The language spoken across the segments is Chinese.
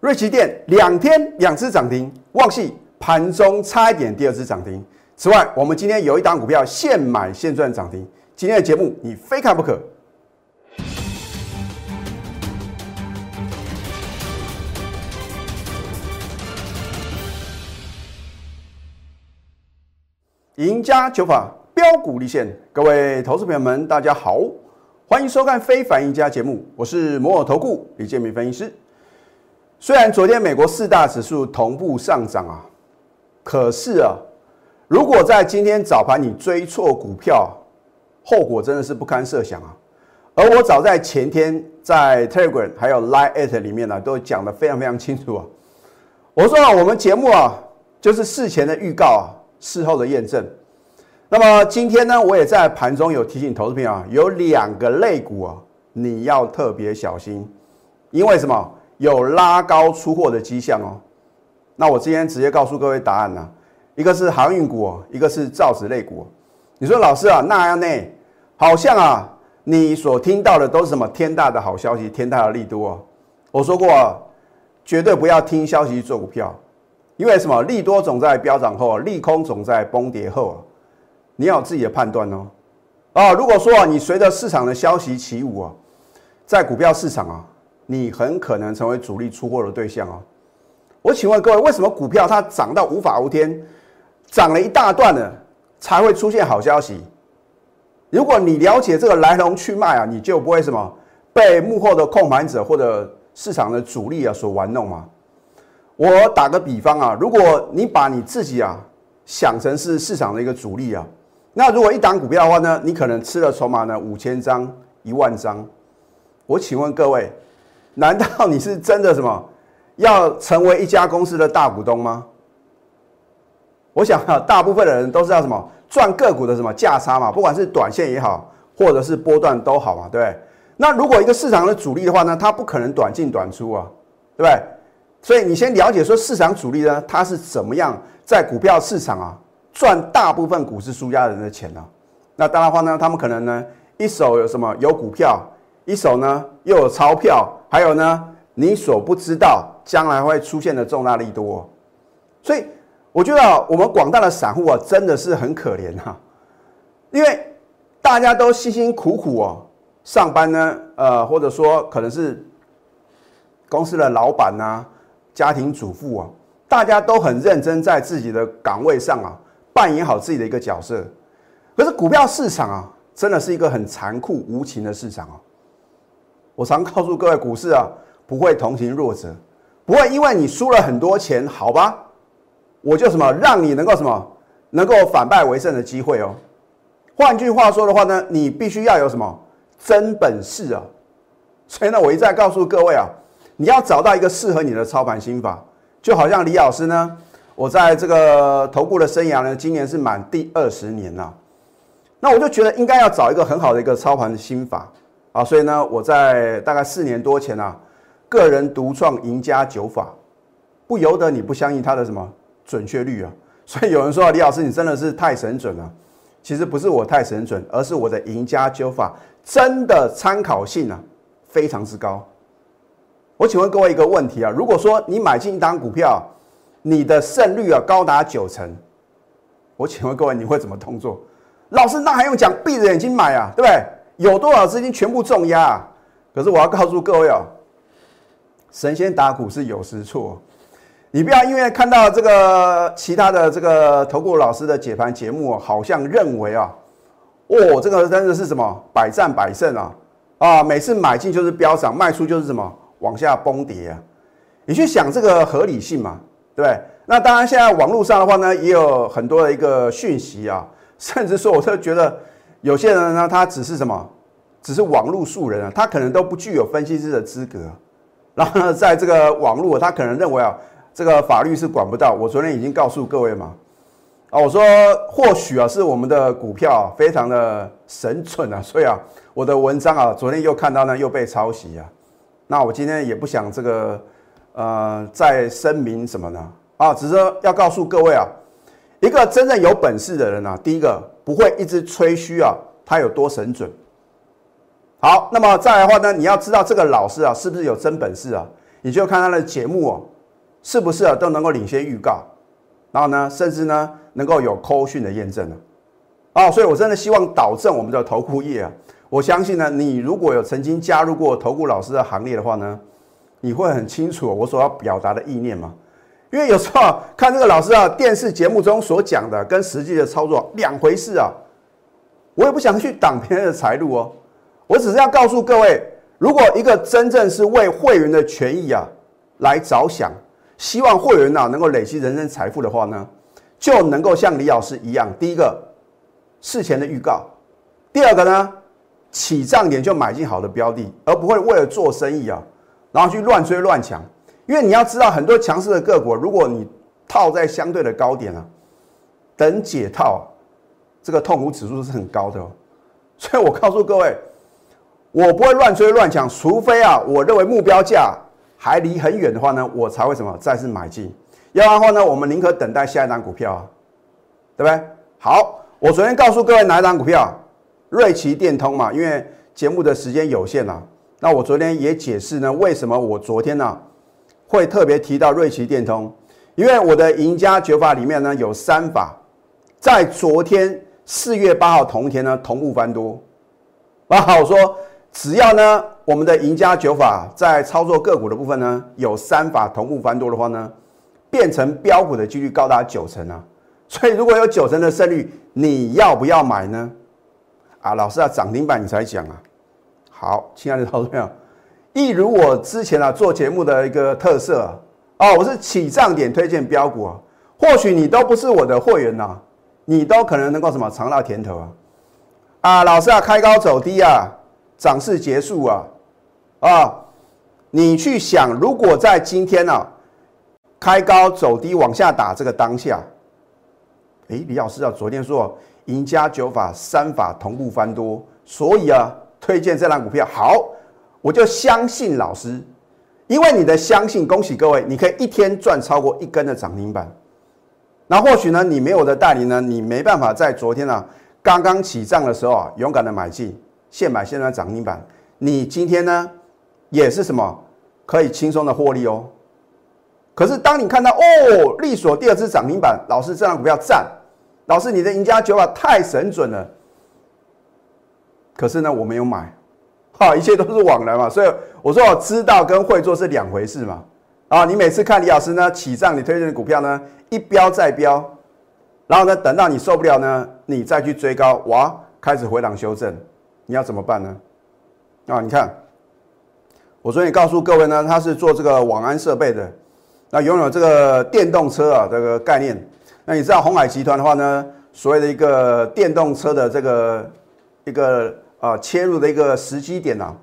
瑞奇电两天两次涨停，旺系盘中差一点第二次涨停。此外，我们今天有一档股票现买现赚涨停，今天的节目你非看不可。赢家九法标股立现，各位投资朋友们，大家好，欢迎收看《非凡赢家》节目，我是摩尔投顾李建明分析师。虽然昨天美国四大指数同步上涨啊，可是啊，如果在今天早盘你追错股票，后果真的是不堪设想啊。而我早在前天在 Telegram 还有 Line at 里面呢，都讲得非常非常清楚啊。我说啊，我们节目啊，就是事前的预告啊。事后的验证，那么今天呢，我也在盘中有提醒投资朋友啊，有两个类股啊，你要特别小心，因为什么？有拉高出货的迹象哦。那我今天直接告诉各位答案呢，一个是航运股，一个是造纸类股。你说老师啊，那样呢？好像啊，你所听到的都是什么天大的好消息，天大的利多哦。我说过，绝对不要听消息做股票。因为什么？利多总在飙涨后，利空总在崩跌后啊！你要有自己的判断哦。啊，如果说啊，你随着市场的消息起舞啊，在股票市场啊，你很可能成为主力出货的对象啊。我请问各位，为什么股票它涨到无法无天，涨了一大段了，才会出现好消息？如果你了解这个来龙去脉啊，你就不会什么被幕后的控盘者或者市场的主力啊所玩弄嘛。我打个比方啊，如果你把你自己啊想成是市场的一个主力啊，那如果一档股票的话呢，你可能吃了筹码呢五千张、一万张。我请问各位，难道你是真的什么要成为一家公司的大股东吗？我想啊，大部分的人都是要什么赚个股的什么价差嘛，不管是短线也好，或者是波段都好嘛，对不对？那如果一个市场的主力的话呢，它不可能短进短出啊，对不对？所以你先了解说市场主力呢，它是怎么样在股票市场啊赚大部分股市输家人的钱呢？那当然话呢，他们可能呢一手有什么有股票，一手呢又有钞票，还有呢你所不知道将来会出现的重大利多。所以我觉得我们广大的散户啊真的是很可怜哈，因为大家都辛辛苦苦哦上班呢，呃或者说可能是公司的老板呐。家庭主妇啊，大家都很认真在自己的岗位上啊，扮演好自己的一个角色。可是股票市场啊，真的是一个很残酷无情的市场啊。我常告诉各位，股市啊，不会同情弱者，不会因为你输了很多钱，好吧，我就什么让你能够什么能够反败为胜的机会哦。换句话说的话呢，你必须要有什么真本事啊。所以呢，我一再告诉各位啊。你要找到一个适合你的操盘心法，就好像李老师呢，我在这个投顾的生涯呢，今年是满第二十年了，那我就觉得应该要找一个很好的一个操盘的心法啊，所以呢，我在大概四年多前啊，个人独创赢家九法，不由得你不相信它的什么准确率啊，所以有人说李老师你真的是太神准了，其实不是我太神准，而是我的赢家九法真的参考性啊非常之高。我请问各位一个问题啊，如果说你买进一档股票，你的胜率啊高达九成，我请问各位你会怎么动作？老师，那还用讲？闭着眼睛买啊，对不对？有多少资金全部重压？可是我要告诉各位哦，神仙打鼓是有时错，你不要因为看到这个其他的这个投顾老师的解盘节目，好像认为啊，哦，这个真的是什么百战百胜啊啊，每次买进就是飙涨，卖出就是什么？往下崩跌啊！你去想这个合理性嘛，对不对？那当然，现在网络上的话呢，也有很多的一个讯息啊，甚至说，我都觉得有些人呢，他只是什么，只是网络素人啊，他可能都不具有分析师的资格。然后呢，在这个网络，他可能认为啊，这个法律是管不到。我昨天已经告诉各位嘛，啊，我说或许啊，是我们的股票非常的神准啊，所以啊，我的文章啊，昨天又看到呢，又被抄袭啊。那我今天也不想这个，呃，再声明什么呢？啊，只是要告诉各位啊，一个真正有本事的人啊，第一个不会一直吹嘘啊，他有多神准。好，那么再来的话呢，你要知道这个老师啊，是不是有真本事啊？你就看他的节目哦，是不是啊都能够领先预告，然后呢，甚至呢能够有扣讯的验证呢？哦，所以我真的希望导正我们的投顾业啊。我相信呢，你如果有曾经加入过投顾老师的行列的话呢，你会很清楚我所要表达的意念嘛。因为有时候看这个老师啊，电视节目中所讲的跟实际的操作两回事啊。我也不想去挡别人的财路哦，我只是要告诉各位，如果一个真正是为会员的权益啊来着想，希望会员啊能够累积人生财富的话呢，就能够像李老师一样，第一个事前的预告，第二个呢起涨点就买进好的标的，而不会为了做生意啊，然后去乱追乱抢。因为你要知道，很多强势的个股，如果你套在相对的高点啊，等解套，这个痛苦指数是很高的哦。所以我告诉各位，我不会乱追乱抢，除非啊，我认为目标价还离很远的话呢，我才会什么再次买进。要不然的话呢，我们宁可等待下一档股票啊，对不对？好，我昨天告诉各位哪一档股票？瑞奇电通嘛，因为节目的时间有限啊。那我昨天也解释呢，为什么我昨天呢？会特别提到瑞奇电通，因为我的赢家九法里面呢有三法，在昨天四月八号同一天呢同步翻多，啊，我说只要呢我们的赢家九法在操作个股的部分呢有三法同步翻多的话呢，变成标股的几率高达九成啊，所以如果有九成的胜率，你要不要买呢？啊，老师啊，涨停板你才讲啊，好，亲爱的投资朋友。一如我之前啊做节目的一个特色啊，哦，我是起涨点推荐标股啊，或许你都不是我的会员呐，你都可能能够什么尝到甜头啊，啊，老师啊，开高走低啊，涨势结束啊，啊，你去想，如果在今天呢，开高走低往下打这个当下，哎，李老师啊，昨天说赢家九法三法同步翻多，所以啊，推荐这档股票好。我就相信老师，因为你的相信，恭喜各位，你可以一天赚超过一根的涨停板。那或许呢，你没有的代理呢，你没办法在昨天啊刚刚起涨的时候啊勇敢的买进，现买现赚涨停板。你今天呢也是什么可以轻松的获利哦。可是当你看到哦利索第二次涨停板，老师这张股票赞，老师你的赢家九法太神准了。可是呢我没有买。啊，一切都是往来嘛，所以我说我知道跟会做是两回事嘛。啊，你每次看李老师呢起账，你推荐的股票呢一标再标，然后呢等到你受不了呢，你再去追高，哇，开始回档修正，你要怎么办呢？啊，你看，我昨天告诉各位呢，他是做这个网安设备的，那拥有这个电动车啊这个概念。那你知道红海集团的话呢，所谓的一个电动车的这个一个。啊，切入的一个时机点呢，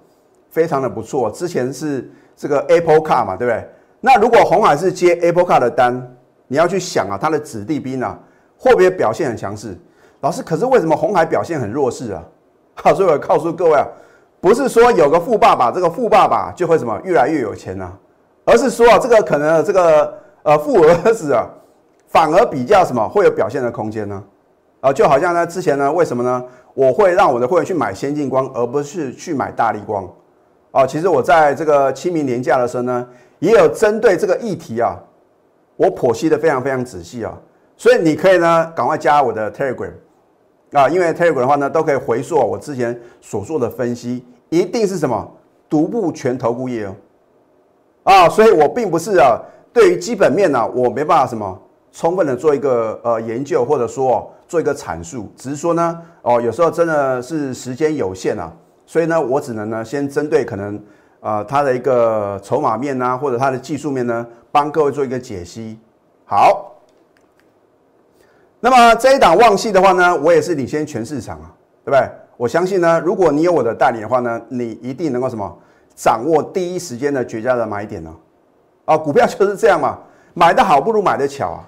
非常的不错。之前是这个 Apple Car 嘛，对不对？那如果红海是接 Apple Car 的单，你要去想啊，它的子弟兵啊，会不会表现很强势？老师，可是为什么红海表现很弱势啊？好，所以我告诉各位啊，不是说有个富爸爸，这个富爸爸就会什么越来越有钱呢？而是说啊，这个可能这个呃富儿子啊，反而比较什么会有表现的空间呢？啊就好像呢，之前呢，为什么呢？我会让我的会员去买先进光，而不是去买大力光。啊，其实我在这个清明年假的时候呢，也有针对这个议题啊，我剖析的非常非常仔细啊。所以你可以呢，赶快加我的 Telegram 啊，因为 Telegram 的话呢，都可以回溯我之前所做的分析，一定是什么独步全投顾业哦。啊，所以我并不是啊，对于基本面呢，我没办法什么充分的做一个呃研究，或者说。做一个阐述，只是说呢，哦，有时候真的是时间有限啊，所以呢，我只能呢先针对可能呃它的一个筹码面啊，或者它的技术面呢，帮各位做一个解析。好，那么这一档旺系的话呢，我也是领先全市场啊，对不对？我相信呢，如果你有我的代理的话呢，你一定能够什么掌握第一时间的绝佳的买点呢？啊，股票就是这样嘛，买的好不如买的巧啊。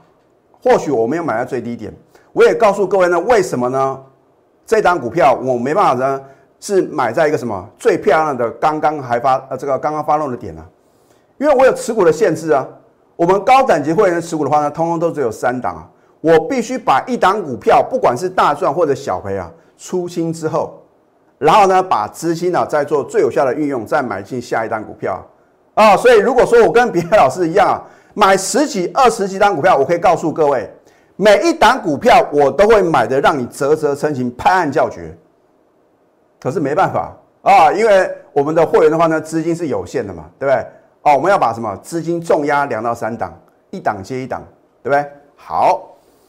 或许我没有买在最低点。我也告诉各位呢，为什么呢？这张股票我没办法呢，是买在一个什么最漂亮的刚刚还发呃这个刚刚发动的点呢？因为我有持股的限制啊。我们高等级会员持股的话呢，通通都只有三档啊。我必须把一档股票，不管是大赚或者小赔啊，出清之后，然后呢，把资金呢再做最有效的运用，再买进下一档股票啊，所以如果说我跟别的老师一样啊，买十几、二十几档股票，我可以告诉各位，每一档股票我都会买的让你啧啧称奇、拍案叫绝。可是没办法啊，因为我们的会员的话呢，资金是有限的嘛，对不对？哦，我们要把什么资金重压两到三档，一档接一档，对不对？好，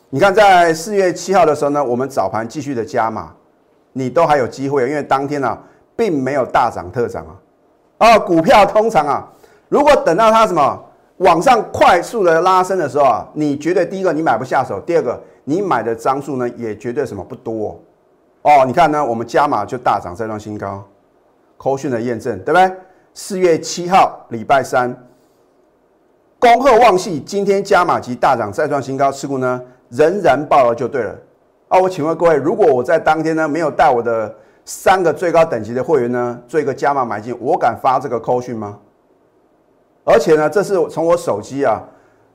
你看在四月七号的时候呢，我们早盘继续的加码，你都还有机会，因为当天呢并没有大涨特涨啊。哦，股票通常啊，如果等到它什么往上快速的拉升的时候啊，你绝对第一个你买不下手，第二个你买的张数呢也绝对什么不多。哦，你看呢，我们加码就大涨再创新高，扣讯的验证对不对？四月七号礼拜三，恭贺旺系今天加码及大涨再创新高，持股呢仍然爆了就对了。啊，我请问各位，如果我在当天呢没有带我的三个最高等级的会员呢做一个加码买进，我敢发这个扣讯吗？而且呢，这是从我手机啊，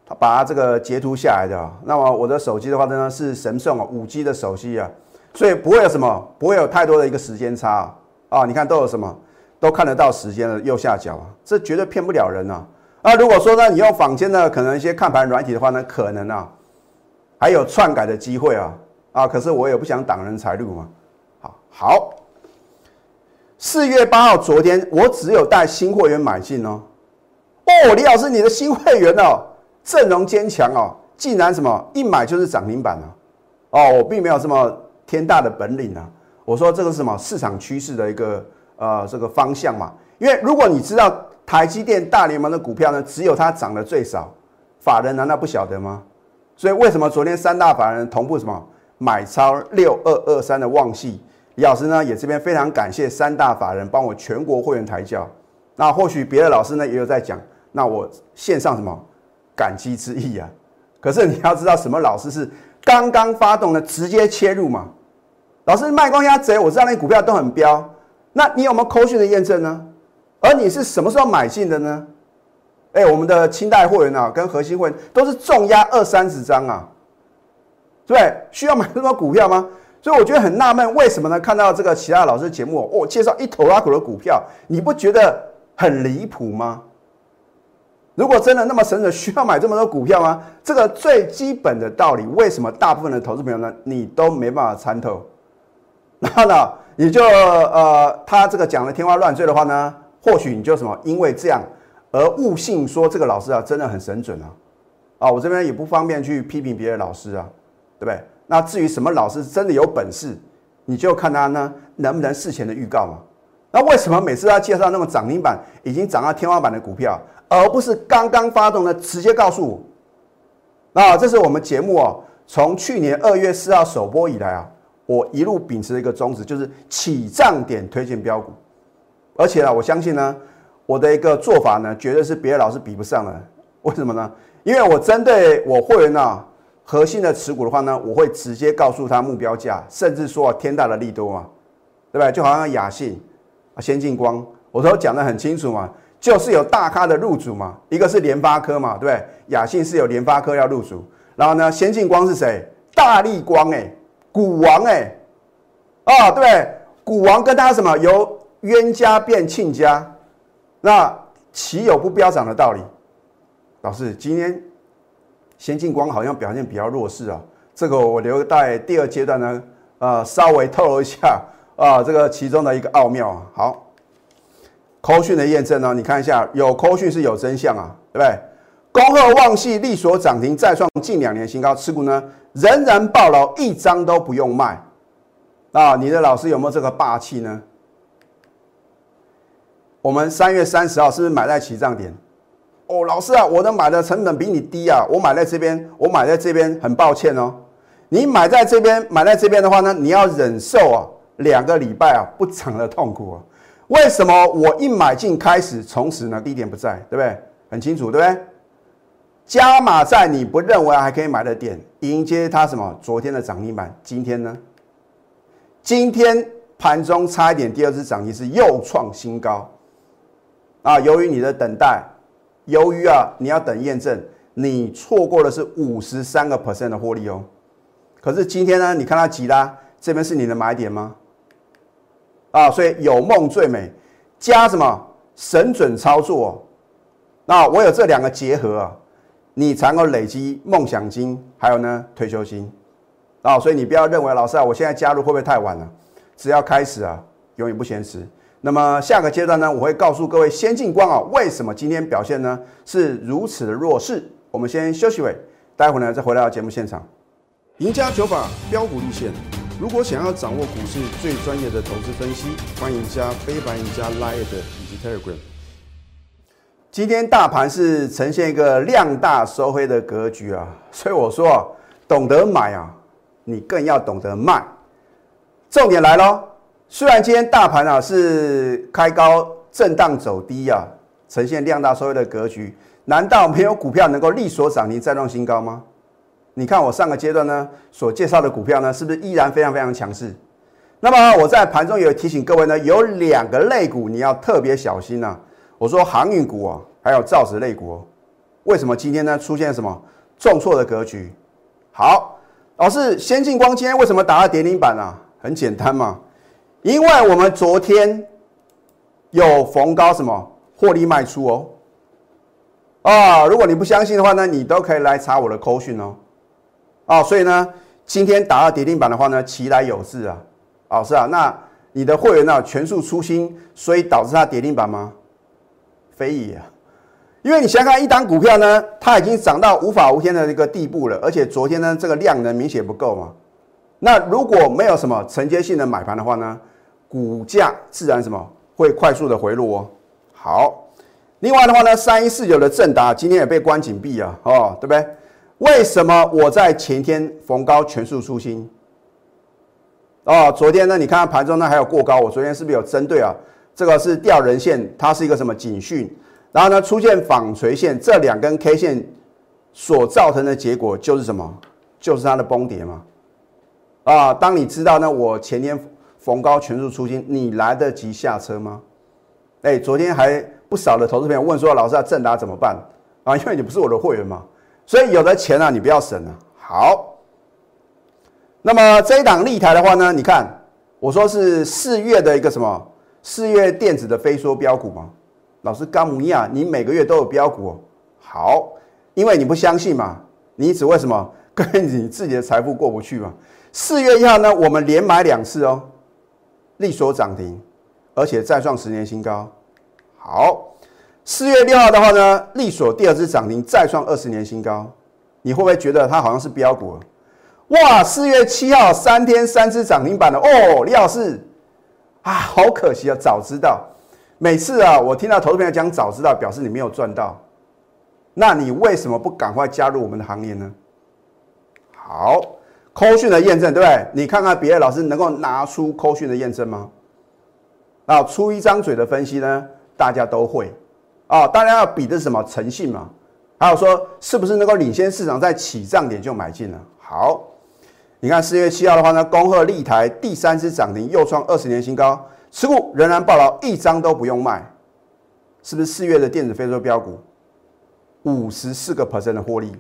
他把它这个截图下来的。那么我的手机的话呢是神送啊，五 G 的手机啊。所以不会有什么，不会有太多的一个时间差啊！你看都有什么，都看得到时间的右下角啊，这绝对骗不了人啊！啊，如果说呢，你用坊间的可能一些看盘软体的话呢，可能啊，还有篡改的机会啊啊！可是我也不想挡人财路嘛。好，四月八号昨天我只有带新货源买进哦。哦，李老师，你的新会员哦，阵容坚强哦，竟然什么一买就是涨停板啊！哦，我并没有这么。天大的本领啊！我说这个是什么市场趋势的一个呃这个方向嘛？因为如果你知道台积电大联盟的股票呢，只有它涨得最少，法人难道不晓得吗？所以为什么昨天三大法人同步什么买超六二二三的旺系？李老师呢也这边非常感谢三大法人帮我全国会员抬轿。那或许别的老师呢也有在讲，那我献上什么感激之意啊？可是你要知道什么老师是？刚刚发动的，直接切入嘛？老师卖光压贼，我知道那股票都很彪，那你有没有扣讯的验证呢？而你是什么时候买进的呢？哎，我们的清代会员啊，跟核心会员都是重压二三十张啊，对需要买那么多股票吗？所以我觉得很纳闷，为什么呢？看到这个其他老师节目，哦，介绍一头拉股的股票，你不觉得很离谱吗？如果真的那么神准，需要买这么多股票吗？这个最基本的道理，为什么大部分的投资朋友呢，你都没办法参透？然后呢，你就呃，他这个讲的天花乱坠的话呢，或许你就什么，因为这样而误信说这个老师啊真的很神准啊！啊，我这边也不方便去批评别的老师啊，对不对？那至于什么老师真的有本事，你就看他呢能不能事前的预告嘛？那为什么每次要介绍那种涨停板已经涨到天花板的股票？而不是刚刚发动的，直接告诉我。那这是我们节目啊，从去年二月四号首播以来啊，我一路秉持的一个宗旨，就是起涨点推荐标股。而且啊，我相信呢，我的一个做法呢，绝对是别的老师比不上的。为什么呢？因为我针对我会员呢，核心的持股的话呢，我会直接告诉他目标价，甚至说天大的利多嘛，对不对？就好像雅信啊、先进光，我都讲得很清楚嘛。就是有大咖的入主嘛，一个是联发科嘛，对不对？雅信是有联发科要入主，然后呢，先进光是谁？大力光哎，股王哎，啊，对，股王跟他什么由冤家变亲家，那岂有不飙涨的道理？老师，今天先进光好像表现比较弱势啊，这个我留待第二阶段呢，呃，稍微透露一下啊，这个其中的一个奥妙啊，好。扣讯的验证呢？你看一下，有扣讯是有真相啊，对不对？恭贺旺系利所涨停，再创近两年新高，持股呢仍然爆牢，一张都不用卖。啊，你的老师有没有这个霸气呢？我们三月三十号是不是买在起涨点？哦，老师啊，我的买的成本比你低啊，我买在这边，我买在这边，很抱歉哦。你买在这边，买在这边的话呢，你要忍受啊两个礼拜啊不涨的痛苦啊。为什么我一买进开始，从此呢低点不在，对不对？很清楚，对不对？加码在你不认为还可以买的点，迎接它什么？昨天的涨停板，今天呢？今天盘中差一点，第二次涨停是又创新高啊！由于你的等待，由于啊你要等验证，你错过的是五十三个 percent 的获利哦。可是今天呢？你看它急啦，这边是你的买点吗？啊，所以有梦最美，加什么神准操作那我有这两个结合啊，你才能够累积梦想金，还有呢退休金啊。所以你不要认为老师啊，我现在加入会不会太晚了？只要开始啊，永远不嫌迟。那么下个阶段呢，我会告诉各位先进光啊，为什么今天表现呢是如此的弱势？我们先休息会，待会呢再回到节目现场。赢家九法标股立线，如果想要掌握股市最专业的投资分析，欢迎加非凡、加 Line 以及 Telegram。今天大盘是呈现一个量大收黑的格局啊，所以我说啊，懂得买啊，你更要懂得卖。重点来喽。虽然今天大盘啊是开高震荡走低啊，呈现量大收黑的格局，难道没有股票能够力所涨停再创新高吗？你看我上个阶段呢所介绍的股票呢，是不是依然非常非常强势？那么我在盘中有提醒各位呢，有两个类股你要特别小心呐。我说航运股啊，还有造纸类股，为什么今天呢出现什么重挫的格局？好，老师，先进光今天为什么打到跌停板啊？很简单嘛。因为我们昨天有逢高什么获利卖出哦，啊，如果你不相信的话呢，你都可以来查我的扣讯哦，啊，所以呢，今天打到跌停板的话呢，其来有事啊，哦是啊，那你的会员呢全数出清，所以导致它跌停板吗？非也啊，因为你想想看，一单股票呢，它已经涨到无法无天的一个地步了，而且昨天呢，这个量呢明显不够嘛，那如果没有什么承接性的买盘的话呢？股价自然什么会快速的回落哦。好，另外的话呢，三一四九的正达今天也被关紧闭啊，哦，对不对？为什么我在前天逢高全数出清？哦，昨天呢，你看盘中呢还有过高，我昨天是不是有针对啊？这个是吊人线，它是一个什么警讯？然后呢出现纺锤线，这两根 K 线所造成的结果就是什么？就是它的崩跌嘛。啊，当你知道呢，我前天。逢高全数出清，你来得及下车吗？哎，昨天还不少的投资朋友问说：“老师啊，正达怎么办？”啊，因为你不是我的会员嘛，所以有的钱啊，你不要省了。好，那么这一档立台的话呢，你看我说是四月的一个什么？四月电子的飞缩标股嘛。老师，甘姆尼亚，你每个月都有标股哦。好，因为你不相信嘛，你只为什么 跟你自己的财富过不去嘛？四月一号呢，我们连买两次哦。力所涨停，而且再创十年新高。好，四月六号的话呢，力所第二次涨停，再创二十年新高。你会不会觉得它好像是标股？哇，四月七号三天三只涨停板的哦，李老师啊，好可惜啊，早知道。每次啊，我听到投资朋友讲早知道，表示你没有赚到。那你为什么不赶快加入我们的行列呢？好。扣讯的验证，对不对？你看看别的老师能够拿出扣讯的验证吗？啊，出一张嘴的分析呢，大家都会啊。当然要比的是什么诚信嘛？还有说是不是能够领先市场，在起涨点就买进了？好，你看四月七号的话呢，恭贺立台第三次涨停，又创二十年新高，持股仍然爆牢，一张都不用卖，是不是四月的电子非洲标股五十四个 percent 的获利？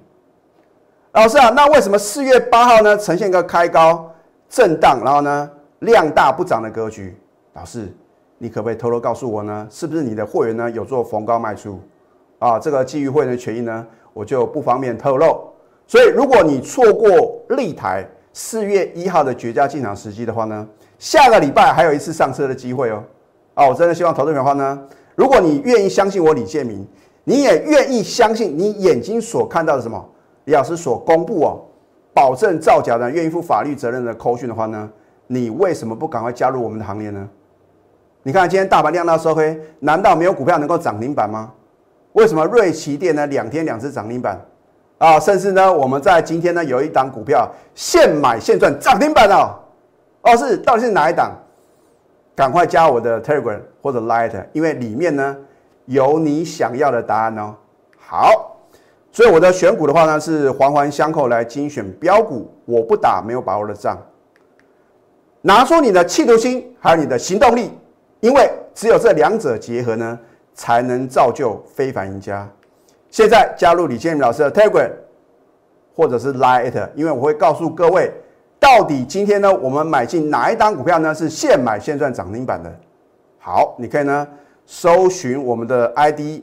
老师啊，那为什么四月八号呢呈现一个开高震荡，然后呢量大不涨的格局？老师，你可不可以偷偷告诉我呢？是不是你的会员呢有做逢高卖出？啊，这个基于会员的权益呢，我就不方便透露。所以如果你错过立台四月一号的绝佳进场时机的话呢，下个礼拜还有一次上车的机会哦。啊，我真的希望投资者的话呢，如果你愿意相信我李建明，你也愿意相信你眼睛所看到的什么？李老师所公布哦，保证造假的愿意负法律责任的扣讯的话呢，你为什么不赶快加入我们的行列呢？你看今天大盘量大收黑，难道没有股票能够涨停板吗？为什么瑞奇电呢两天两次涨停板啊？甚至呢我们在今天呢有一档股票现买现赚涨停板哦，哦是到底是哪一档？赶快加我的 Telegram 或者 Light，因为里面呢有你想要的答案哦。好。所以我的选股的话呢，是环环相扣来精选标股，我不打没有把握的仗。拿出你的企图心，还有你的行动力，因为只有这两者结合呢，才能造就非凡赢家。现在加入李建明老师的 Telegram，或者是 Line，因为我会告诉各位，到底今天呢，我们买进哪一档股票呢？是现买现赚涨停板的。好，你可以呢搜寻我们的 ID。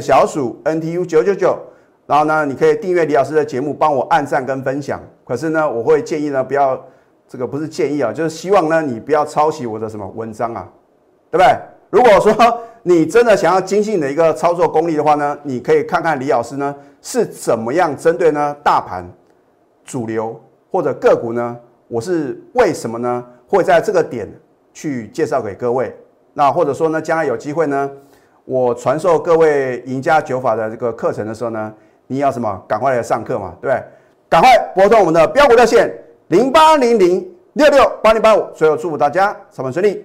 小鼠 NTU 九九九，然后呢，你可以订阅李老师的节目，帮我按赞跟分享。可是呢，我会建议呢，不要这个不是建议啊，就是希望呢，你不要抄袭我的什么文章啊，对不对？如果说你真的想要精进的一个操作功力的话呢，你可以看看李老师呢是怎么样针对呢大盘、主流或者个股呢，我是为什么呢会在这个点去介绍给各位？那或者说呢，将来有机会呢？我传授各位赢家九法的这个课程的时候呢，你要什么？赶快来上课嘛，对不对？赶快拨通我们的标股热线零八零零六六八零八五，最后祝福大家上班顺利。